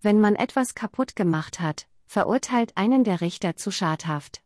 Wenn man etwas kaputt gemacht hat, verurteilt einen der Richter zu Schadhaft.